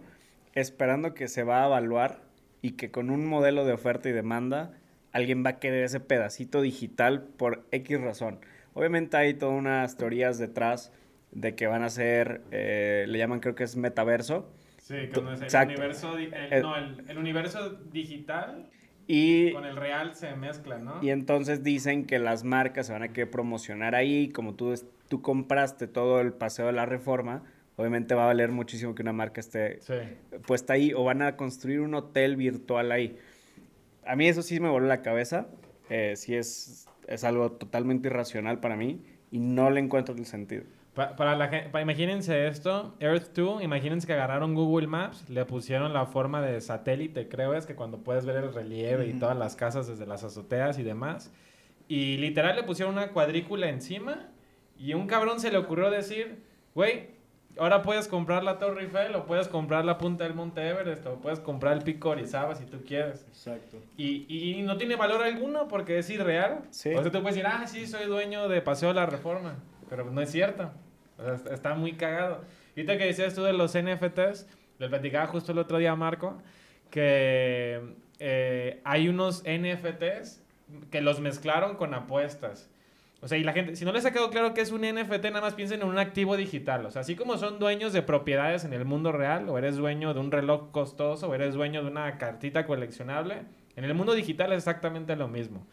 esperando que se va a evaluar y que con un modelo de oferta y demanda alguien va a querer ese pedacito digital por X razón. Obviamente hay todas unas teorías detrás de que van a ser, eh, le llaman creo que es metaverso. Sí, que no es el Exacto. universo, di- el- Eh, no, el, el universo digital Y, con el real se mezclan, ¿no? y entonces dicen que las marcas se van a querer promocionar ahí, como tú, tú compraste todo el paseo de la reforma, obviamente va a valer muchísimo que una marca esté Sí. puesta ahí o van a construir un hotel virtual ahí. A mí eso sí me voló la cabeza, eh, sí es, es algo totalmente irracional para mí y no le encuentro el sentido. Pa- para la imagínense esto, Earth 2, imagínense que agarraron Google Maps, le pusieron la forma de satélite, creo es que cuando puedes ver el relieve y todas las casas desde las azoteas y demás, y literal le pusieron una cuadrícula encima y un cabrón se le ocurrió decir, güey, ahora puedes comprar la Torre Eiffel o puedes comprar la punta del Monte Everest o puedes comprar el Pico Orizaba si tú quieres. Exacto. Y, y no tiene valor alguno porque es irreal. Sí. O sea, tú puedes decir, ah, sí, soy dueño de Paseo de la Reforma. Pero no es cierto. O sea, está- muy cagado. Y ahorita que decías tú de los NFTs, le platicaba justo el otro día a Marco, que eh, hay unos NFTs que los mezclaron con apuestas. O sea, y la gente, si no les ha quedado claro que es un NFT, nada más piensen en un activo digital. O sea, así como son dueños de propiedades en el mundo real, o eres dueño de un reloj costoso, o eres dueño de una cartita coleccionable, en el mundo digital es exactamente lo mismo.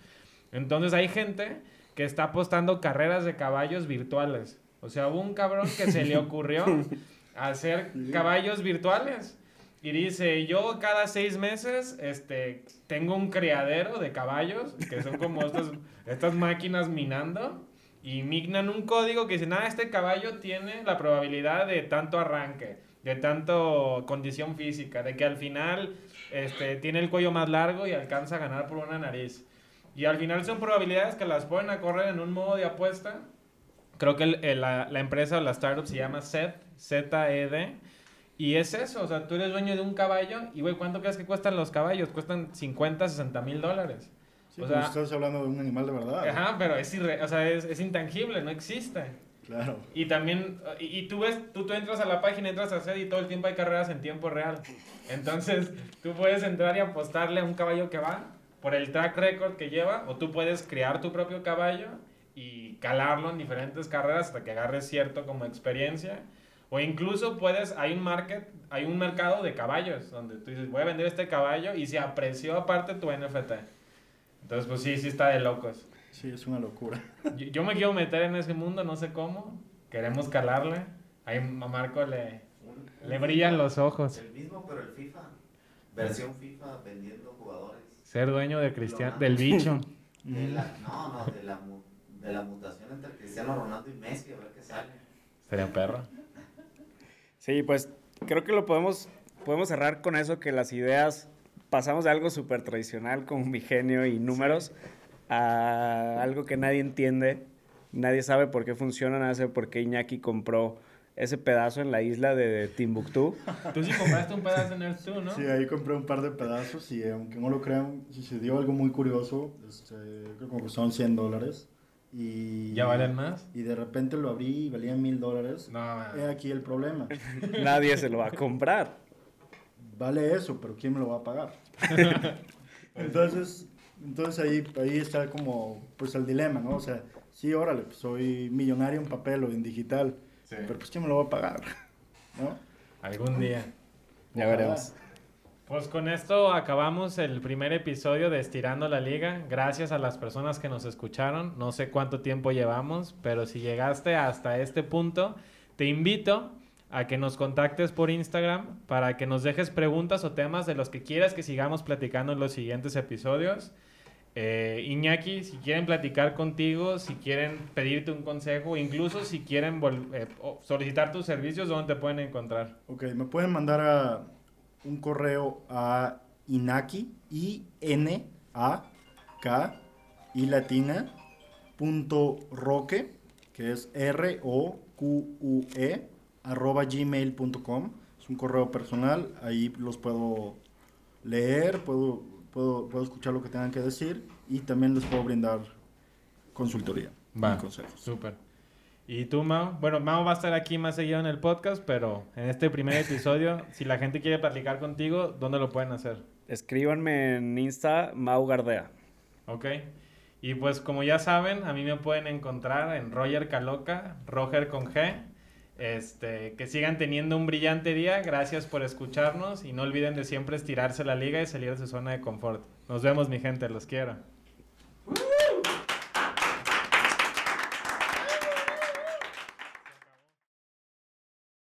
Entonces hay gente que está apostando carreras de caballos virtuales. O sea, hubo un cabrón que se le ocurrió hacer caballos virtuales. Y dice, yo cada seis meses este, tengo un criadero de caballos, que son como estas, estas máquinas minando, y mignan un código que dice, nada, este caballo tiene la probabilidad de tanto arranque, de tanto condición física, de que al final este, tiene el cuello más largo y alcanza a ganar por una nariz. Y al final son probabilidades que las ponen a correr en un modo de apuesta. Creo que el- el- la, la empresa o la startup se llama ZED, Z-E-D. Y es eso, o sea, tú eres dueño de un caballo y, güey, ¿cuánto crees que cuestan los caballos? Cuestan 50, 60 mil dólares. Sí, O como sea- estás hablando de un animal de verdad. Ajá, pero es, irre- o sea, es, es intangible, no existe. Claro. Y también, y, y tú ves, tú, tú entras a la página, entras a hacer y todo el tiempo hay carreras en tiempo real. Entonces, tú puedes entrar y apostarle a un caballo que va por el track record que lleva, o tú puedes crear tu propio caballo y calarlo en diferentes carreras hasta que agarres cierto como experiencia. O incluso puedes, hay un market, hay un mercado de caballos, donde tú dices, voy a vender este caballo y se apreció aparte tu NFT. Entonces, pues sí, sí está de locos. Sí, es una locura. Yo, yo me quiero meter en ese mundo, no sé cómo. Queremos calarle. Ahí a Marco le, le brillan FIFA, los ojos. El mismo, pero el FIFA. Versión FIFA vendiendo jugadores. Ser dueño de Cristian, del bicho. De la, no, no, de la, de la mutación entre Cristiano Ronaldo y Messi, a ver qué sale. Sería perro. Sí, pues creo que lo podemos, podemos cerrar con eso, que las ideas pasamos de algo súper tradicional como mi genio y números a algo que nadie entiende, nadie sabe por qué funciona, nadie sabe por qué Iñaki compró ese pedazo en la isla de Timbuktu. Tú sí compraste un pedazo en el tú, ¿no? Sí, ahí compré un par de pedazos y aunque no lo crean, sucedió algo muy curioso. Este, creo que me costaron 100 dólares. Y, ¿Ya valen más? Y de repente lo abrí y valía mil dólares. No. He aquí el problema. nadie se lo va a comprar. Vale eso, pero ¿quién me lo va a pagar? entonces, entonces ahí, ahí está como pues el dilema, ¿no? O sea, sí, órale, pues, soy millonario en papel o en digital, Sí. pero pues ¿quién me lo va a pagar? ¿No? Algún día. Ya veremos. Pues con esto acabamos el primer episodio de Estirando la Liga. Gracias a las personas que nos escucharon. No sé cuánto tiempo llevamos, pero si llegaste hasta este punto, te invito a que nos contactes por Instagram para que nos dejes preguntas o temas de los que quieras que sigamos platicando en los siguientes episodios. Eh, Iñaki, si quieren platicar contigo, si quieren pedirte un consejo, incluso si quieren eh, solicitar tus servicios, ¿dónde te pueden encontrar? Ok, me pueden mandar a un correo a inaki, i n a k i latina punto roque, que es r o q u e arroba gmail.com. Es un correo personal, ahí los puedo leer, puedo, puedo, puedo escuchar lo que tengan que decir y también les puedo brindar consultoría Va. y consejos. Súper. ¿Y tú, Mao? Bueno, Mao va a estar aquí más seguido en el podcast, pero en este primer episodio, si la gente quiere platicar contigo, ¿dónde lo pueden hacer? Escríbanme en Insta, Mau Gardea. ¿Ok? Y pues como ya saben, a mí me pueden encontrar en Roger Caloca, Roger con G. Este, que sigan teniendo un brillante día. Gracias por escucharnos y no olviden de siempre estirarse la liga y salir de su zona de confort. Nos vemos, mi gente. Los quiero.